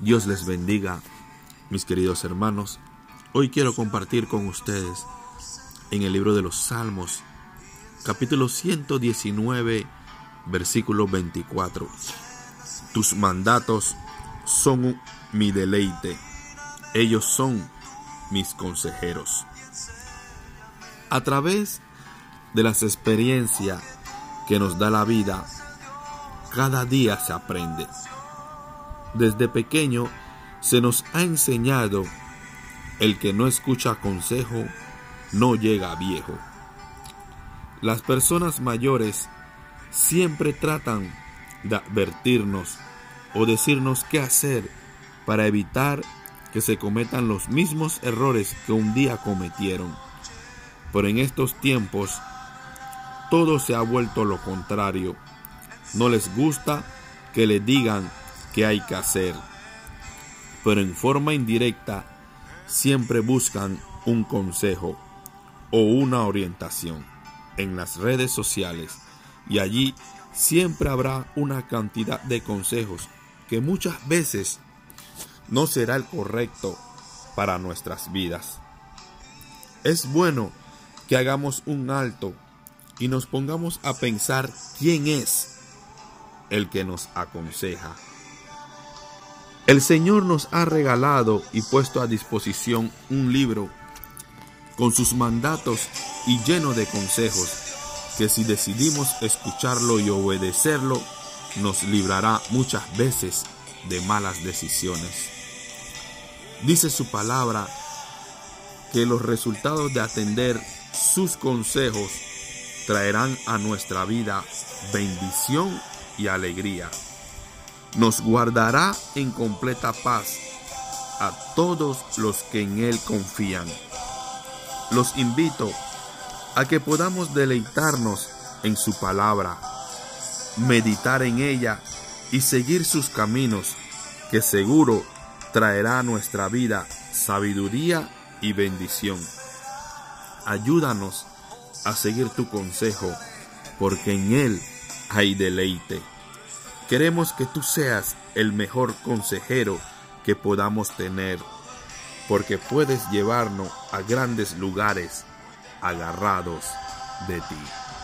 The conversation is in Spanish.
Dios les bendiga, mis queridos hermanos. Hoy quiero compartir con ustedes en el libro de los Salmos, capítulo 119, versículo 24. Tus mandatos son mi deleite, ellos son mis consejeros. A través de las experiencias que nos da la vida, cada día se aprende. Desde pequeño se nos ha enseñado el que no escucha consejo no llega viejo. Las personas mayores siempre tratan de advertirnos o decirnos qué hacer para evitar que se cometan los mismos errores que un día cometieron. Pero en estos tiempos todo se ha vuelto lo contrario. No les gusta que le digan que hay que hacer. Pero en forma indirecta siempre buscan un consejo o una orientación en las redes sociales y allí siempre habrá una cantidad de consejos que muchas veces no será el correcto para nuestras vidas. Es bueno que hagamos un alto y nos pongamos a pensar quién es el que nos aconseja. El Señor nos ha regalado y puesto a disposición un libro con sus mandatos y lleno de consejos, que si decidimos escucharlo y obedecerlo, nos librará muchas veces de malas decisiones. Dice su palabra que los resultados de atender sus consejos traerán a nuestra vida bendición y alegría nos guardará en completa paz a todos los que en Él confían. Los invito a que podamos deleitarnos en su palabra, meditar en ella y seguir sus caminos, que seguro traerá a nuestra vida sabiduría y bendición. Ayúdanos a seguir tu consejo, porque en Él hay deleite. Queremos que tú seas el mejor consejero que podamos tener, porque puedes llevarnos a grandes lugares agarrados de ti.